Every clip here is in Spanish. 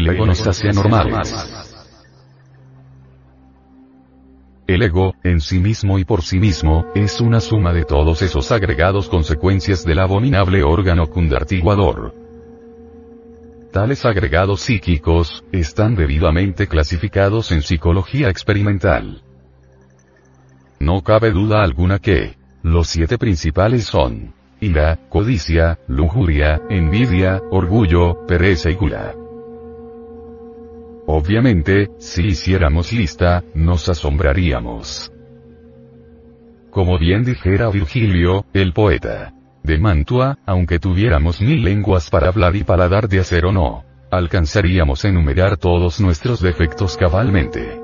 el ego nos hace anormales. El ego, en sí mismo y por sí mismo, es una suma de todos esos agregados consecuencias del abominable órgano cundartiguador. Tales agregados psíquicos, están debidamente clasificados en psicología experimental. No cabe duda alguna que, los siete principales son, ira, codicia, lujuria, envidia, orgullo, pereza y gula. Obviamente, si hiciéramos lista, nos asombraríamos. Como bien dijera Virgilio, el poeta. De Mantua, aunque tuviéramos mil lenguas para hablar y paladar de acero no, alcanzaríamos a enumerar todos nuestros defectos cabalmente.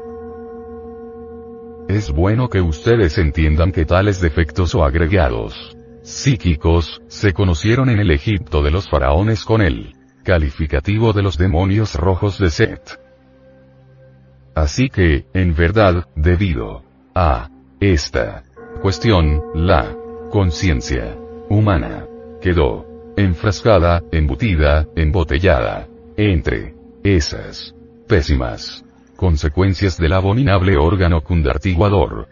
Es bueno que ustedes entiendan que tales defectos o agregados psíquicos, se conocieron en el Egipto de los faraones con el calificativo de los demonios rojos de Set. Así que, en verdad, debido a esta cuestión, la conciencia humana quedó enfrascada, embutida, embotellada, entre esas pésimas consecuencias del abominable órgano cundartiguador,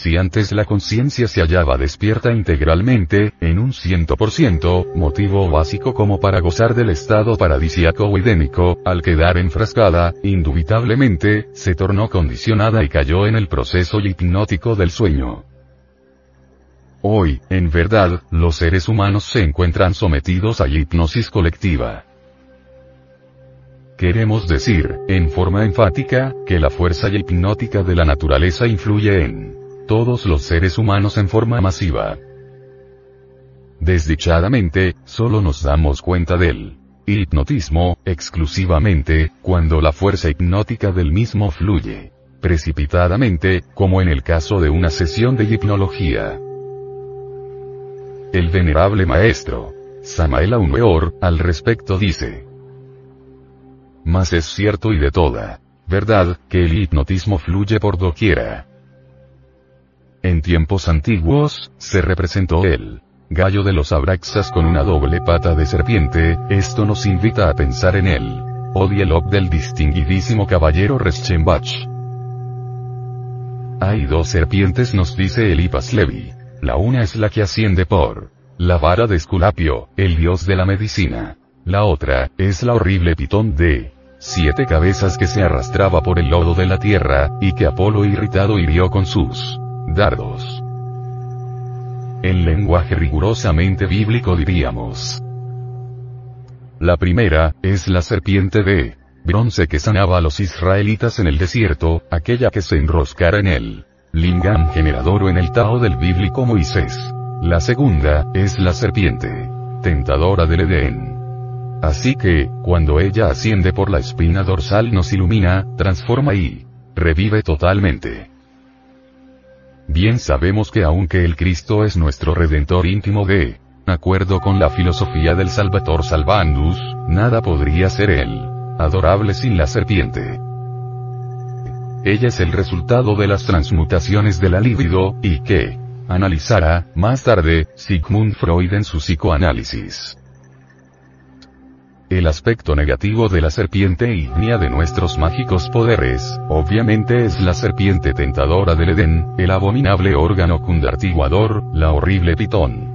si antes la conciencia se hallaba despierta integralmente, en un ciento por ciento, motivo básico como para gozar del estado paradisiaco o idénico, al quedar enfrascada, indubitablemente, se tornó condicionada y cayó en el proceso hipnótico del sueño. Hoy, en verdad, los seres humanos se encuentran sometidos a hipnosis colectiva. Queremos decir, en forma enfática, que la fuerza hipnótica de la naturaleza influye en todos los seres humanos en forma masiva. Desdichadamente, solo nos damos cuenta del hipnotismo, exclusivamente, cuando la fuerza hipnótica del mismo fluye precipitadamente, como en el caso de una sesión de hipnología. El venerable maestro, Samael Aumeor, al respecto dice, Mas es cierto y de toda verdad, que el hipnotismo fluye por doquiera. En tiempos antiguos, se representó el gallo de los Abraxas con una doble pata de serpiente, esto nos invita a pensar en él. Odielop del distinguidísimo caballero Reschenbach. Hay dos serpientes nos dice Elipas Levi. La una es la que asciende por la vara de Esculapio, el dios de la medicina. La otra, es la horrible pitón de siete cabezas que se arrastraba por el lodo de la tierra, y que Apolo irritado hirió con sus dardos. En lenguaje rigurosamente bíblico diríamos. La primera, es la serpiente de bronce que sanaba a los israelitas en el desierto, aquella que se enroscara en el lingam generador o en el Tao del bíblico Moisés. La segunda, es la serpiente tentadora del Edén. Así que, cuando ella asciende por la espina dorsal nos ilumina, transforma y revive totalmente. Bien sabemos que aunque el Cristo es nuestro Redentor íntimo de acuerdo con la filosofía del Salvator Salvandus, nada podría ser él adorable sin la serpiente. Ella es el resultado de las transmutaciones de la libido, y que analizará, más tarde, Sigmund Freud en su psicoanálisis. El aspecto negativo de la serpiente ignia de nuestros mágicos poderes, obviamente es la serpiente tentadora del Edén, el abominable órgano cundartiguador, la horrible pitón.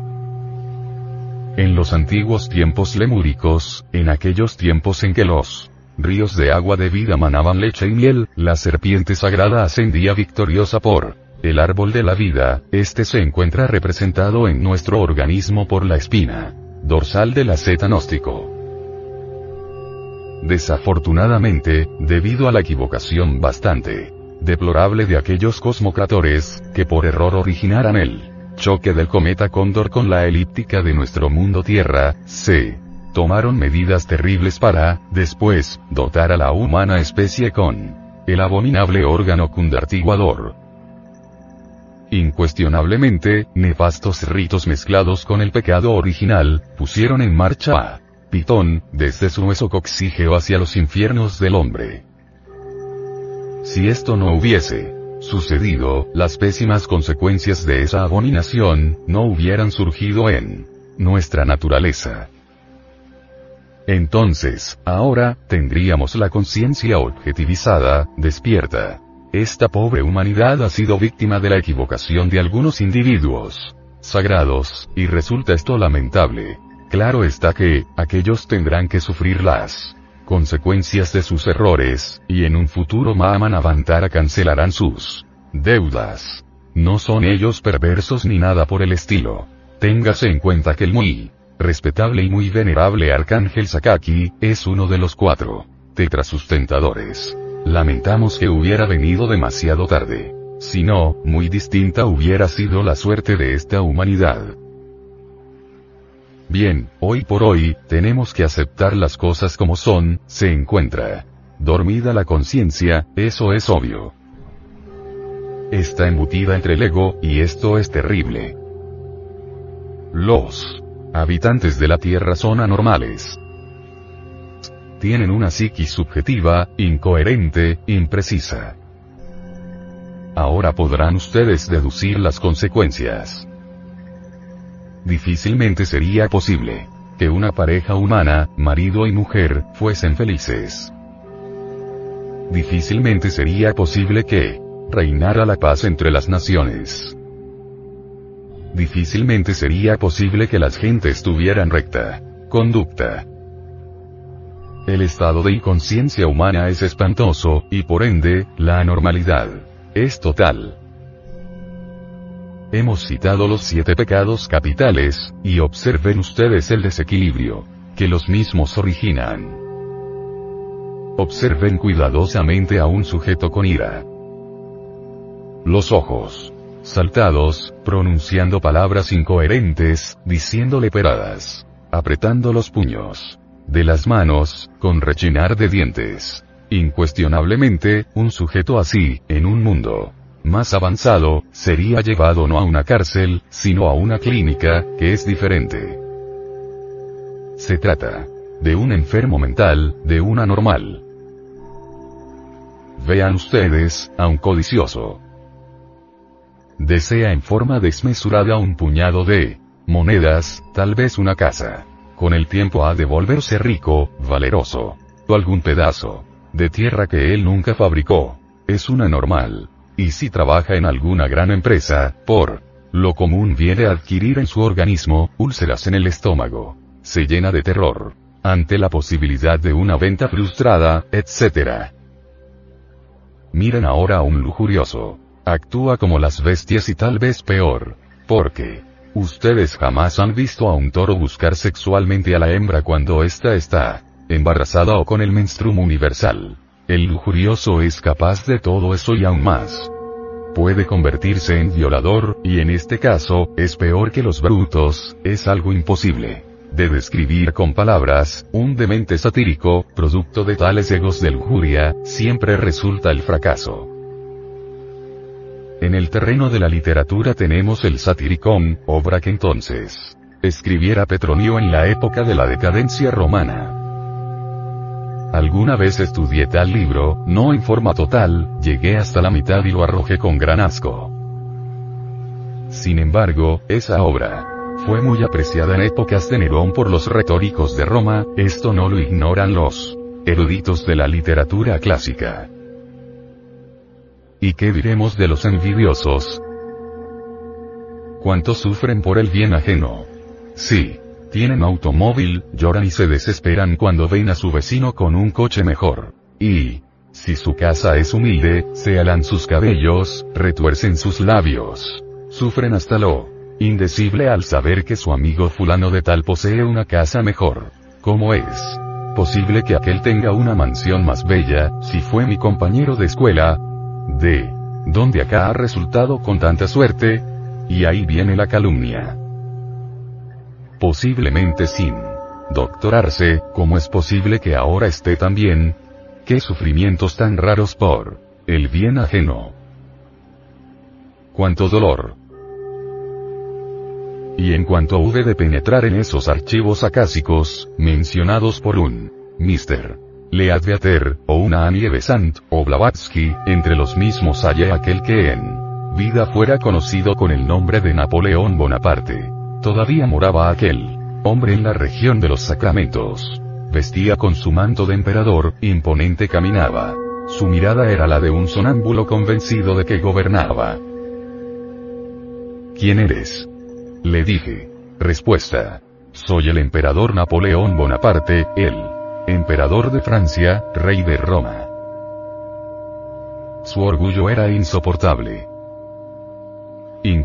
En los antiguos tiempos lemúricos, en aquellos tiempos en que los ríos de agua de vida manaban leche y miel, la serpiente sagrada ascendía victoriosa por el árbol de la vida, este se encuentra representado en nuestro organismo por la espina dorsal del asceta gnóstico. Desafortunadamente, debido a la equivocación bastante deplorable de aquellos cosmocratores, que por error originaran el choque del cometa Cóndor con la elíptica de nuestro mundo Tierra, se tomaron medidas terribles para, después, dotar a la humana especie con el abominable órgano cundartiguador. Incuestionablemente, nefastos ritos mezclados con el pecado original, pusieron en marcha a Pitón, desde su hueso coxígeo hacia los infiernos del hombre. Si esto no hubiese sucedido, las pésimas consecuencias de esa abominación, no hubieran surgido en nuestra naturaleza. Entonces, ahora, tendríamos la conciencia objetivizada, despierta. Esta pobre humanidad ha sido víctima de la equivocación de algunos individuos sagrados, y resulta esto lamentable. Claro está que, aquellos tendrán que sufrir las consecuencias de sus errores, y en un futuro Mahaman Avantara cancelarán sus deudas. No son ellos perversos ni nada por el estilo. Téngase en cuenta que el muy respetable y muy venerable Arcángel Sakaki, es uno de los cuatro tetrasustentadores. Lamentamos que hubiera venido demasiado tarde. Si no, muy distinta hubiera sido la suerte de esta humanidad. Bien, hoy por hoy, tenemos que aceptar las cosas como son, se encuentra. Dormida la conciencia, eso es obvio. Está embutida entre el ego, y esto es terrible. Los habitantes de la Tierra son anormales. Tienen una psiquis subjetiva, incoherente, imprecisa. Ahora podrán ustedes deducir las consecuencias. Difícilmente sería posible que una pareja humana, marido y mujer, fuesen felices. Difícilmente sería posible que reinara la paz entre las naciones. Difícilmente sería posible que las gentes tuvieran recta conducta. El estado de inconsciencia humana es espantoso, y por ende, la anormalidad es total. Hemos citado los siete pecados capitales, y observen ustedes el desequilibrio que los mismos originan. Observen cuidadosamente a un sujeto con ira. Los ojos. Saltados, pronunciando palabras incoherentes, diciéndole peradas. Apretando los puños. De las manos, con rechinar de dientes. Incuestionablemente, un sujeto así, en un mundo más avanzado, sería llevado no a una cárcel, sino a una clínica, que es diferente. Se trata de un enfermo mental, de un anormal. Vean ustedes, a un codicioso. Desea en forma desmesurada un puñado de monedas, tal vez una casa. Con el tiempo ha de volverse rico, valeroso. O algún pedazo de tierra que él nunca fabricó. Es una normal. Y si trabaja en alguna gran empresa, por lo común viene a adquirir en su organismo, úlceras en el estómago. Se llena de terror. Ante la posibilidad de una venta frustrada, etc. Miren ahora a un lujurioso. Actúa como las bestias y tal vez peor. Porque, ustedes jamás han visto a un toro buscar sexualmente a la hembra cuando ésta está embarazada o con el menstruum universal. El lujurioso es capaz de todo eso y aún más. Puede convertirse en violador, y en este caso, es peor que los brutos, es algo imposible. De describir con palabras, un demente satírico, producto de tales egos de lujuria, siempre resulta el fracaso. En el terreno de la literatura tenemos el satiricón, obra que entonces escribiera Petronio en la época de la decadencia romana. Alguna vez estudié tal libro, no en forma total, llegué hasta la mitad y lo arrojé con gran asco. Sin embargo, esa obra fue muy apreciada en épocas de Nerón por los retóricos de Roma, esto no lo ignoran los eruditos de la literatura clásica. ¿Y qué diremos de los envidiosos? ¿Cuántos sufren por el bien ajeno? Sí, tienen automóvil, lloran y se desesperan cuando ven a su vecino con un coche mejor. Y, si su casa es humilde, se alan sus cabellos, retuercen sus labios. Sufren hasta lo indecible al saber que su amigo fulano de tal posee una casa mejor. ¿Cómo es posible que aquel tenga una mansión más bella, si fue mi compañero de escuela? ¿De dónde acá ha resultado con tanta suerte? Y ahí viene la calumnia posiblemente sin doctorarse, ¿cómo es posible que ahora esté tan bien? ¿Qué sufrimientos tan raros por el bien ajeno? ¿Cuánto dolor? Y en cuanto hube de penetrar en esos archivos acásicos, mencionados por un Mr. Leadbeater, o una Annie Besant, o Blavatsky, entre los mismos hallé aquel que en vida fuera conocido con el nombre de Napoleón Bonaparte. Todavía moraba aquel hombre en la región de los sacramentos. Vestía con su manto de emperador, imponente caminaba. Su mirada era la de un sonámbulo convencido de que gobernaba. ¿Quién eres? Le dije. Respuesta. Soy el emperador Napoleón Bonaparte, el emperador de Francia, rey de Roma. Su orgullo era insoportable.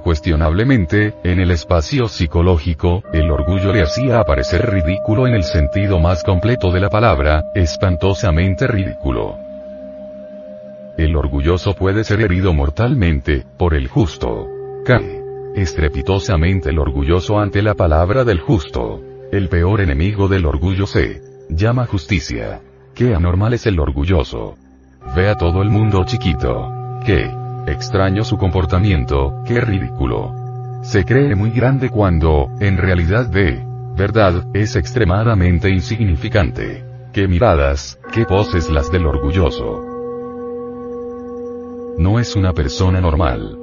Incuestionablemente, en el espacio psicológico, el orgullo le hacía aparecer ridículo en el sentido más completo de la palabra, espantosamente ridículo. El orgulloso puede ser herido mortalmente, por el justo. Cae estrepitosamente el orgulloso ante la palabra del justo. El peor enemigo del orgullo se llama justicia. Qué anormal es el orgulloso. Ve a todo el mundo chiquito. Qué Extraño su comportamiento, qué ridículo. Se cree muy grande cuando, en realidad de verdad, es extremadamente insignificante. Qué miradas, qué poses las del orgulloso. No es una persona normal.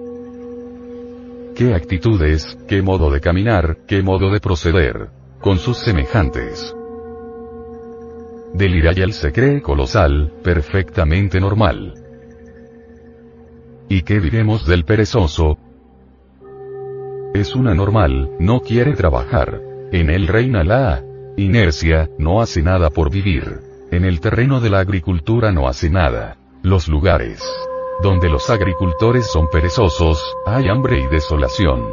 Qué actitudes, qué modo de caminar, qué modo de proceder. Con sus semejantes. Delirayal se cree colosal, perfectamente normal. ¿Y qué diremos del perezoso? Es una normal, no quiere trabajar. En él reina la inercia, no hace nada por vivir. En el terreno de la agricultura no hace nada. Los lugares donde los agricultores son perezosos, hay hambre y desolación.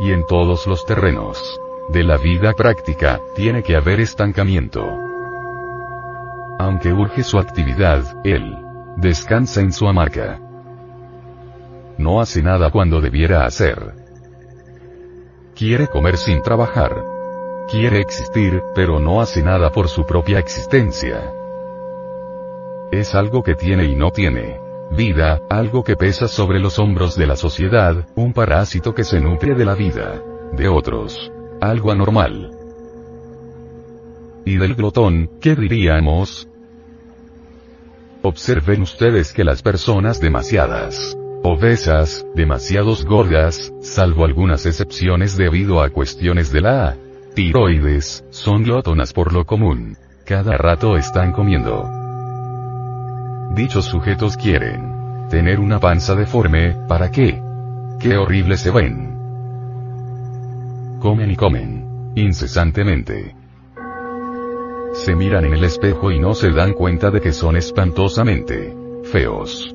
Y en todos los terrenos de la vida práctica, tiene que haber estancamiento. Aunque urge su actividad, él Descansa en su hamaca. No hace nada cuando debiera hacer. Quiere comer sin trabajar. Quiere existir, pero no hace nada por su propia existencia. Es algo que tiene y no tiene. Vida, algo que pesa sobre los hombros de la sociedad, un parásito que se nutre de la vida. De otros. Algo anormal. Y del glotón, ¿qué diríamos? Observen ustedes que las personas demasiadas obesas, demasiados gordas, salvo algunas excepciones debido a cuestiones de la tiroides, son glótonas por lo común. Cada rato están comiendo. Dichos sujetos quieren tener una panza deforme, ¿para qué? ¡Qué horrible se ven! Comen y comen. Incesantemente se miran en el espejo y no se dan cuenta de que son espantosamente feos.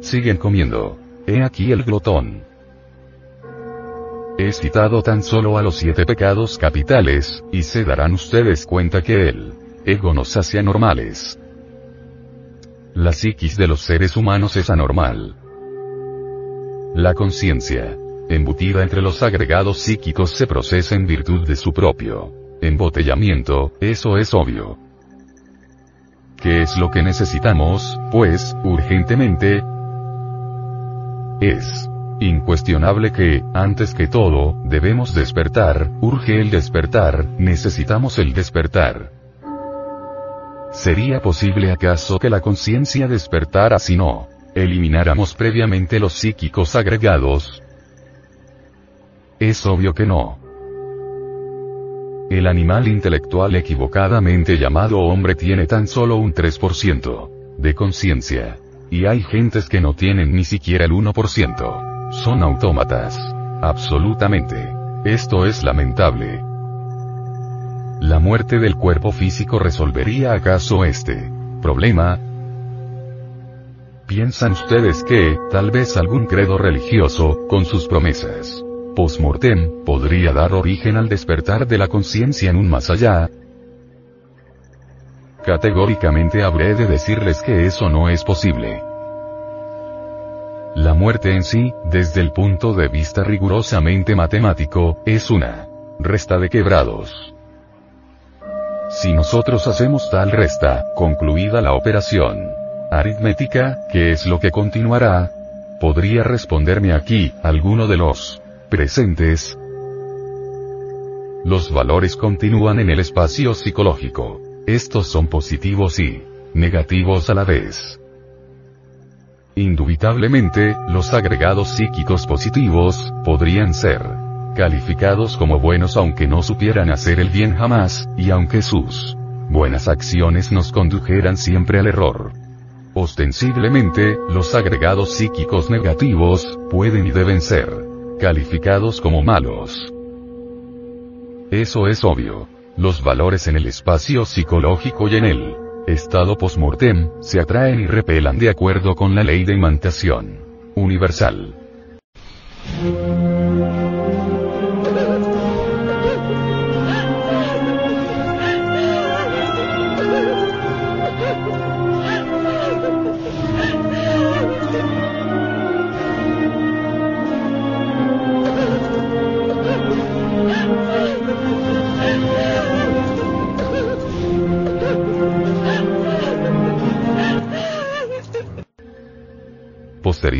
Siguen comiendo. He aquí el glotón. He citado tan solo a los siete pecados capitales, y se darán ustedes cuenta que el ego nos hace anormales. La psiquis de los seres humanos es anormal. La conciencia, embutida entre los agregados psíquicos, se procesa en virtud de su propio Embotellamiento, eso es obvio. ¿Qué es lo que necesitamos, pues, urgentemente? Es incuestionable que, antes que todo, debemos despertar, urge el despertar, necesitamos el despertar. ¿Sería posible acaso que la conciencia despertara si no elimináramos previamente los psíquicos agregados? Es obvio que no. El animal intelectual equivocadamente llamado hombre tiene tan solo un 3% de conciencia. Y hay gentes que no tienen ni siquiera el 1%. Son autómatas. Absolutamente. Esto es lamentable. ¿La muerte del cuerpo físico resolvería acaso este problema? ¿Piensan ustedes que, tal vez algún credo religioso, con sus promesas, post-mortem, podría dar origen al despertar de la conciencia en un más allá. Categóricamente habré de decirles que eso no es posible. La muerte en sí, desde el punto de vista rigurosamente matemático, es una resta de quebrados. Si nosotros hacemos tal resta, concluida la operación aritmética, ¿qué es lo que continuará? ¿Podría responderme aquí, alguno de los presentes. Los valores continúan en el espacio psicológico. Estos son positivos y negativos a la vez. Indubitablemente, los agregados psíquicos positivos, podrían ser calificados como buenos aunque no supieran hacer el bien jamás, y aunque sus buenas acciones nos condujeran siempre al error. Ostensiblemente, los agregados psíquicos negativos, pueden y deben ser calificados como malos. Eso es obvio. Los valores en el espacio psicológico y en el estado postmortem, se atraen y repelan de acuerdo con la ley de imantación universal.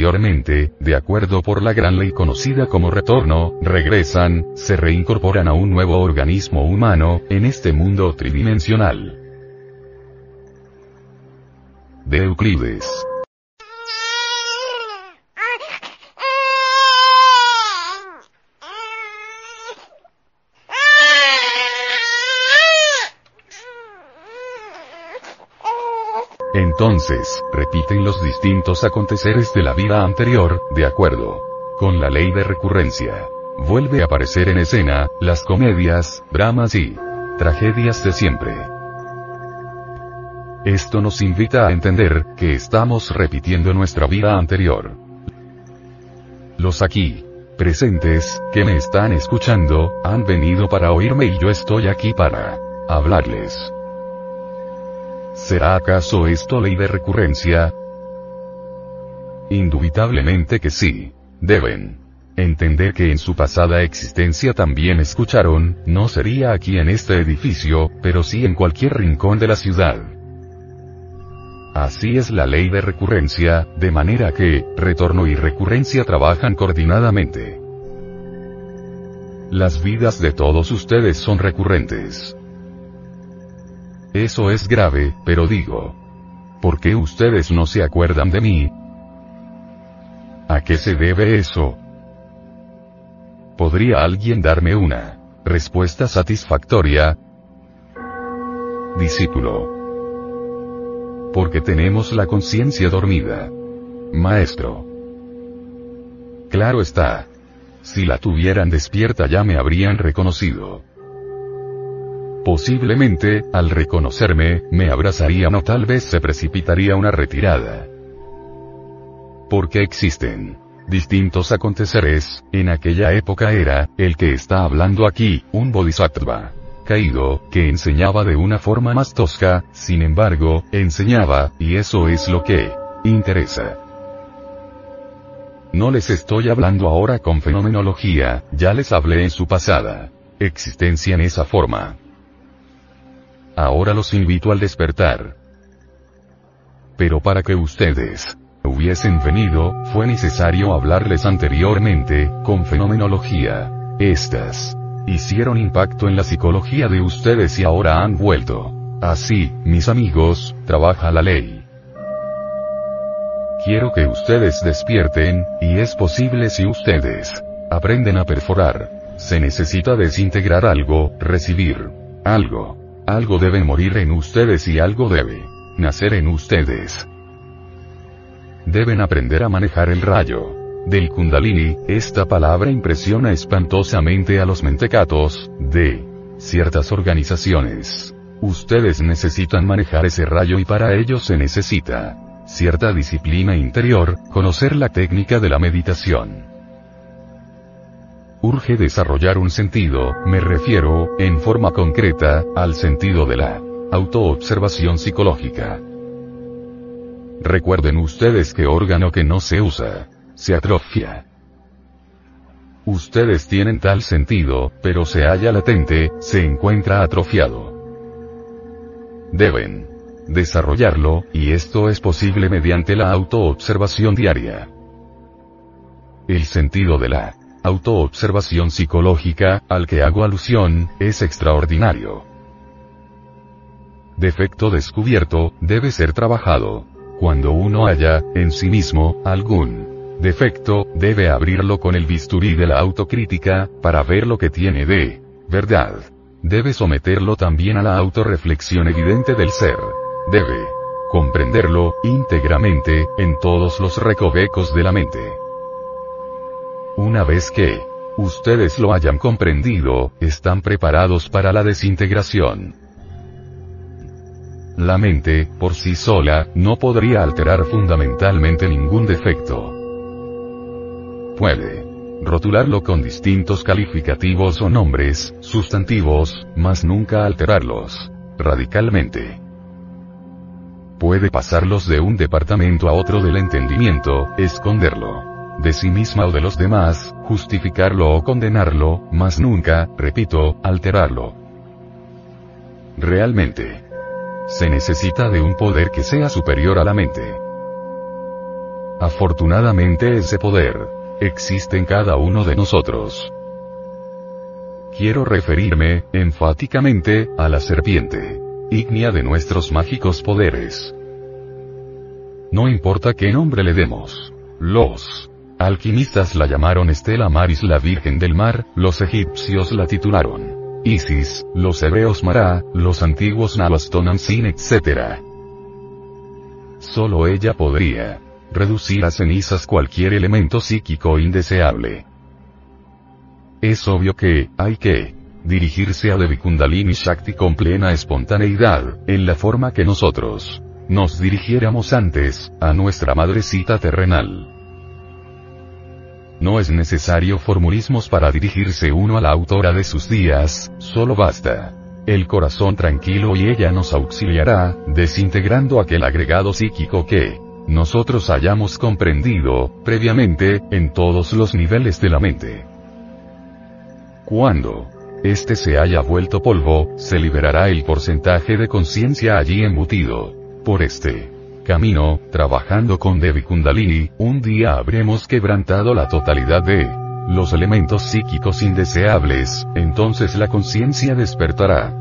Posteriormente, de acuerdo por la gran ley conocida como retorno, regresan, se reincorporan a un nuevo organismo humano, en este mundo tridimensional. De Euclides. Entonces, repiten los distintos aconteceres de la vida anterior, de acuerdo con la ley de recurrencia. Vuelve a aparecer en escena, las comedias, dramas y tragedias de siempre. Esto nos invita a entender, que estamos repitiendo nuestra vida anterior. Los aquí presentes, que me están escuchando, han venido para oírme y yo estoy aquí para hablarles. ¿Será acaso esto ley de recurrencia? Indubitablemente que sí. Deben entender que en su pasada existencia también escucharon, no sería aquí en este edificio, pero sí en cualquier rincón de la ciudad. Así es la ley de recurrencia, de manera que, retorno y recurrencia trabajan coordinadamente. Las vidas de todos ustedes son recurrentes. Eso es grave, pero digo. ¿Por qué ustedes no se acuerdan de mí? ¿A qué se debe eso? ¿Podría alguien darme una respuesta satisfactoria? Discípulo. Porque tenemos la conciencia dormida. Maestro. Claro está. Si la tuvieran despierta ya me habrían reconocido. Posiblemente, al reconocerme, me abrazarían o tal vez se precipitaría una retirada. Porque existen distintos aconteceres, en aquella época era, el que está hablando aquí, un bodhisattva caído, que enseñaba de una forma más tosca, sin embargo, enseñaba, y eso es lo que interesa. No les estoy hablando ahora con fenomenología, ya les hablé en su pasada existencia en esa forma. Ahora los invito al despertar. Pero para que ustedes hubiesen venido, fue necesario hablarles anteriormente, con fenomenología. Estas hicieron impacto en la psicología de ustedes y ahora han vuelto. Así, mis amigos, trabaja la ley. Quiero que ustedes despierten, y es posible si ustedes aprenden a perforar. Se necesita desintegrar algo, recibir algo. Algo debe morir en ustedes y algo debe nacer en ustedes. Deben aprender a manejar el rayo del kundalini, esta palabra impresiona espantosamente a los mentecatos, de ciertas organizaciones. Ustedes necesitan manejar ese rayo y para ello se necesita cierta disciplina interior, conocer la técnica de la meditación. Urge desarrollar un sentido, me refiero, en forma concreta, al sentido de la autoobservación psicológica. Recuerden ustedes que órgano que no se usa, se atrofia. Ustedes tienen tal sentido, pero se halla latente, se encuentra atrofiado. Deben desarrollarlo, y esto es posible mediante la autoobservación diaria. El sentido de la autoobservación psicológica, al que hago alusión, es extraordinario. Defecto descubierto, debe ser trabajado. Cuando uno haya, en sí mismo, algún defecto, debe abrirlo con el bisturí de la autocrítica, para ver lo que tiene de verdad. Debe someterlo también a la autorreflexión evidente del ser. Debe comprenderlo íntegramente, en todos los recovecos de la mente. Una vez que ustedes lo hayan comprendido, están preparados para la desintegración. La mente, por sí sola, no podría alterar fundamentalmente ningún defecto. Puede rotularlo con distintos calificativos o nombres, sustantivos, mas nunca alterarlos radicalmente. Puede pasarlos de un departamento a otro del entendimiento, esconderlo de sí misma o de los demás, justificarlo o condenarlo, mas nunca, repito, alterarlo. Realmente, se necesita de un poder que sea superior a la mente. Afortunadamente ese poder existe en cada uno de nosotros. Quiero referirme, enfáticamente, a la serpiente, ígnea de nuestros mágicos poderes. No importa qué nombre le demos. Los alquimistas la llamaron Estela Maris la Virgen del Mar, los egipcios la titularon Isis, los hebreos Mará, los antiguos Nabastonansin etc. Solo ella podría reducir a cenizas cualquier elemento psíquico indeseable. Es obvio que, hay que dirigirse a Devi Kundalini Shakti con plena espontaneidad, en la forma que nosotros nos dirigiéramos antes, a nuestra madrecita terrenal. No es necesario formulismos para dirigirse uno a la autora de sus días, solo basta. El corazón tranquilo y ella nos auxiliará, desintegrando aquel agregado psíquico que nosotros hayamos comprendido, previamente, en todos los niveles de la mente. Cuando este se haya vuelto polvo, se liberará el porcentaje de conciencia allí embutido. Por este camino, trabajando con Devi Kundalini, un día habremos quebrantado la totalidad de los elementos psíquicos indeseables, entonces la conciencia despertará.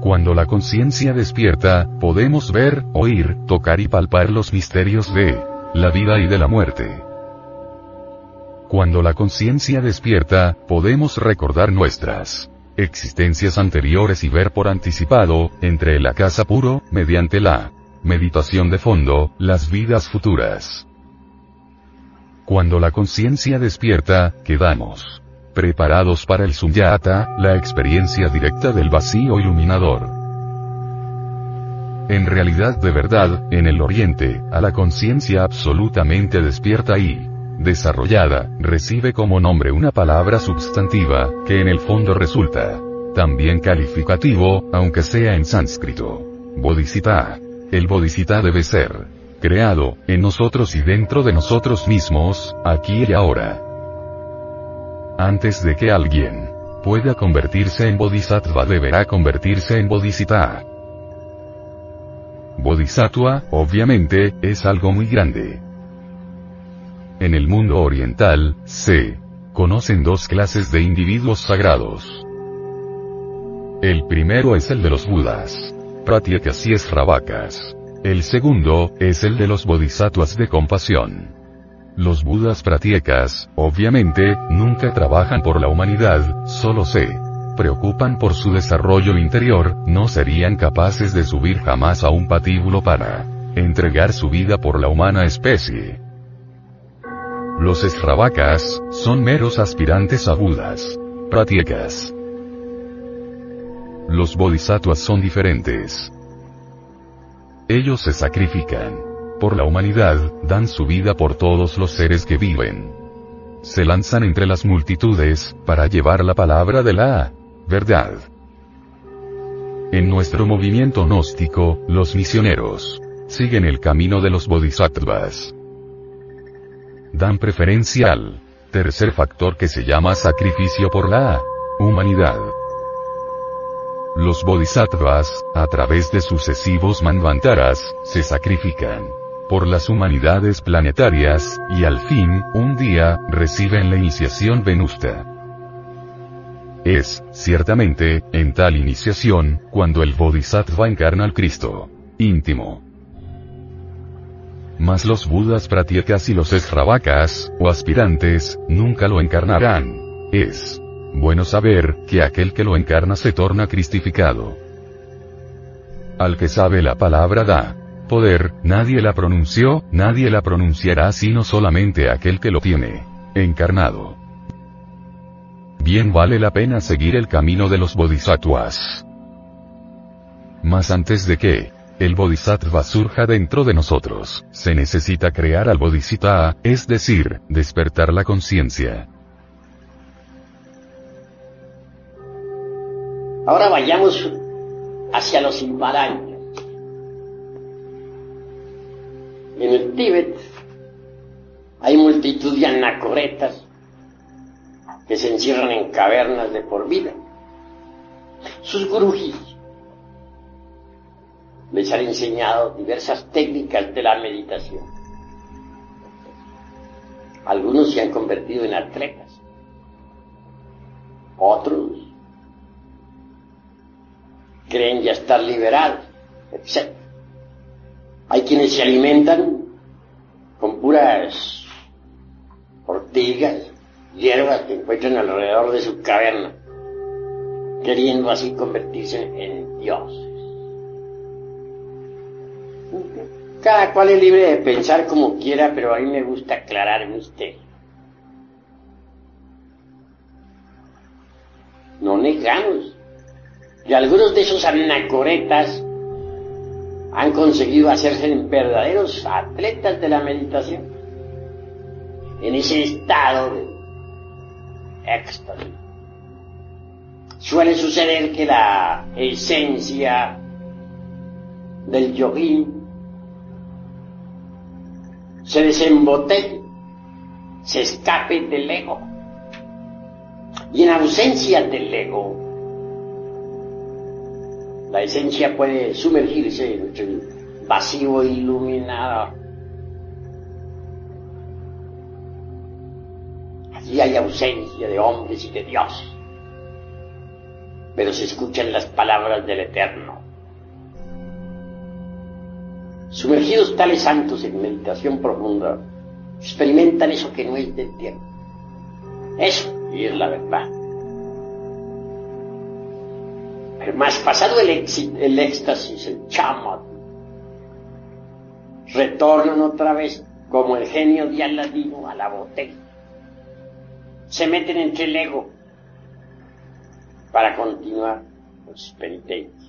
Cuando la conciencia despierta, podemos ver, oír, tocar y palpar los misterios de la vida y de la muerte. Cuando la conciencia despierta, podemos recordar nuestras existencias anteriores y ver por anticipado, entre el acaso puro, mediante la meditación de fondo, las vidas futuras. Cuando la conciencia despierta, quedamos preparados para el sunyata, la experiencia directa del vacío iluminador. En realidad de verdad, en el Oriente, a la conciencia absolutamente despierta y desarrollada, recibe como nombre una palabra sustantiva, que en el fondo resulta también calificativo, aunque sea en sánscrito. Bodhisattva. El Bodhisattva debe ser creado, en nosotros y dentro de nosotros mismos, aquí y ahora. Antes de que alguien pueda convertirse en Bodhisattva deberá convertirse en Bodhisattva. Bodhisattva, obviamente, es algo muy grande. En el mundo oriental, se conocen dos clases de individuos sagrados. El primero es el de los Budas. Pratyakas y Esravakas. El segundo, es el de los Bodhisattvas de compasión. Los Budas pratyekas, obviamente, nunca trabajan por la humanidad, solo se preocupan por su desarrollo interior, no serían capaces de subir jamás a un patíbulo para entregar su vida por la humana especie. Los Esravakas, son meros aspirantes a Budas. Pratyekas. Los Bodhisattvas son diferentes. Ellos se sacrifican. Por la humanidad, dan su vida por todos los seres que viven. Se lanzan entre las multitudes, para llevar la palabra de la verdad. En nuestro movimiento gnóstico, los misioneros siguen el camino de los bodhisattvas dan preferencia al tercer factor que se llama sacrificio por la humanidad. Los bodhisattvas, a través de sucesivos manvantaras, se sacrifican por las humanidades planetarias, y al fin, un día, reciben la iniciación venusta. Es, ciertamente, en tal iniciación, cuando el bodhisattva encarna al Cristo íntimo mas los budas pratyekas y los esravakas, o aspirantes, nunca lo encarnarán. Es bueno saber, que aquel que lo encarna se torna cristificado. Al que sabe la palabra da poder, nadie la pronunció, nadie la pronunciará sino solamente aquel que lo tiene encarnado. Bien vale la pena seguir el camino de los bodhisattvas. Mas antes de que el bodhisattva surja dentro de nosotros, se necesita crear al bodhisattva, es decir, despertar la conciencia. Ahora vayamos hacia los Himalayas. En el Tíbet hay multitud de anacoretas que se encierran en cavernas de por vida. Sus gurujis les han enseñado diversas técnicas de la meditación. Algunos se han convertido en atletas, otros creen ya estar liberados, etc. Hay quienes se alimentan con puras ortigas, hierbas que encuentran alrededor de su caverna, queriendo así convertirse en dioses. Cada cual es libre de pensar como quiera, pero a mí me gusta aclarar misterio. No negamos que algunos de esos anacoretas han conseguido hacerse verdaderos atletas de la meditación, en ese estado de éxtasis. Suele suceder que la esencia del yogín se desembotelle, se escape del ego. Y en ausencia del ego, la esencia puede sumergirse en el vacío iluminado. Allí hay ausencia de hombres y de Dios, pero se escuchan las palabras del Eterno. Sumergidos tales santos en meditación profunda, experimentan eso que no es del tiempo. Eso, y es la verdad. Pero más pasado el, el éxtasis, el chama, retornan otra vez como el genio de Aladino a la botella. Se meten entre el ego para continuar con sus penitencias.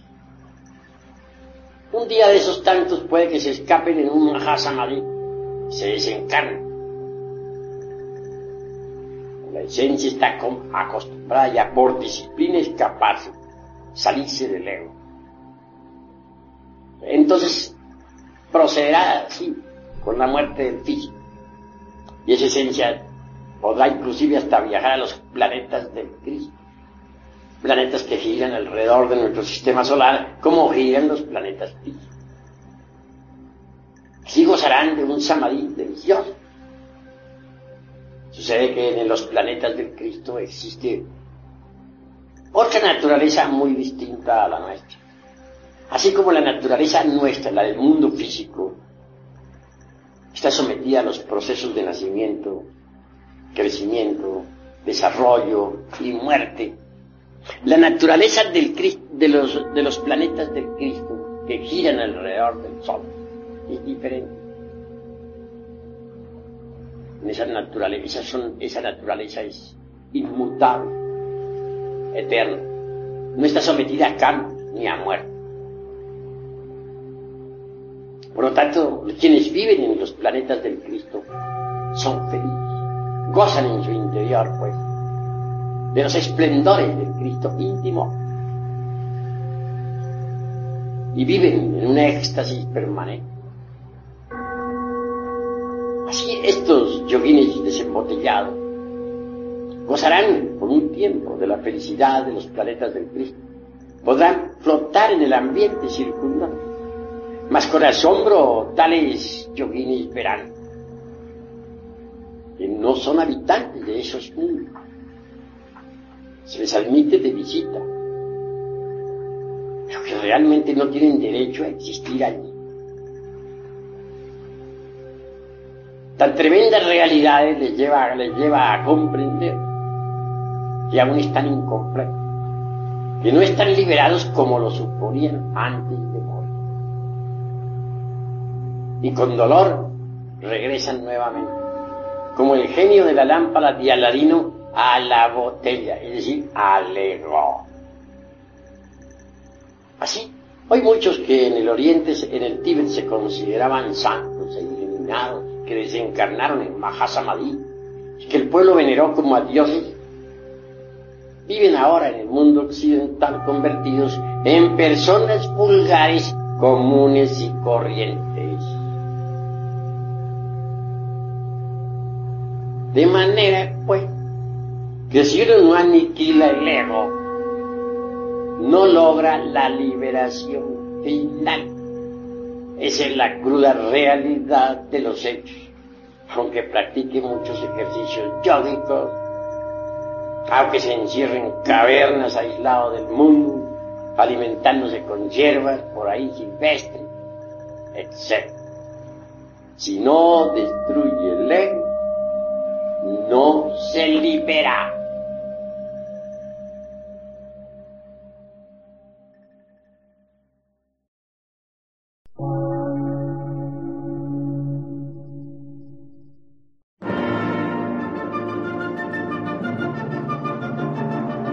Un día de esos tantos puede que se escapen en un Mahasamadhi, se desencarnen. La esencia está acostumbrada ya por disciplina a escaparse salirse del ego. Entonces procederá así, con la muerte del físico. Y esa esencia podrá inclusive hasta viajar a los planetas del Cristo. Planetas que giran alrededor de nuestro sistema solar, como giran los planetas. Así gozarán de un samadhi delicioso. Sucede que en los planetas del Cristo existe otra naturaleza muy distinta a la nuestra. Así como la naturaleza nuestra, la del mundo físico, está sometida a los procesos de nacimiento, crecimiento, desarrollo y muerte. La naturaleza de, los, planetas del Cristo que giran alrededor del Sol es diferente. Esa naturaleza, son, esa naturaleza es inmutable eterno. No está sometida a cambio ni a muerte. Por lo tanto, quienes viven en los planetas del Cristo son felices, gozan en su interior, pues, de los esplendores del Cristo íntimo y viven en un éxtasis permanente. Así estos yoguines desembotellados Gozarán por un tiempo de la felicidad de los planetas del Cristo. Podrán flotar en el ambiente circundante. Mas con asombro tales yoguinis verán que no son habitantes de esos mundos. Se les admite de visita, pero que realmente no tienen derecho a existir allí. tan tremendas realidades les lleva, les lleva a comprender que aún están incompletos, que no están liberados como lo suponían antes de morir. Y con dolor regresan nuevamente, como el genio de la lámpara de Aladino a la botella, es decir, al ego. Así, hay muchos que en el Oriente, en el Tíbet, se consideraban santos e iluminados, que desencarnaron en Mahasamadhi, y que el pueblo veneró como a dioses, viven ahora en el mundo occidental convertidos en personas vulgares, comunes y corrientes. De manera, pues, que si uno no aniquila el ego, no logra la liberación final. Esa es la cruda realidad de los hechos. Aunque practique muchos ejercicios yógicos, aunque se encierre en cavernas aislados del mundo, alimentándose con hierbas por ahí silvestres, etc. Si no destruye el ego, no se libera.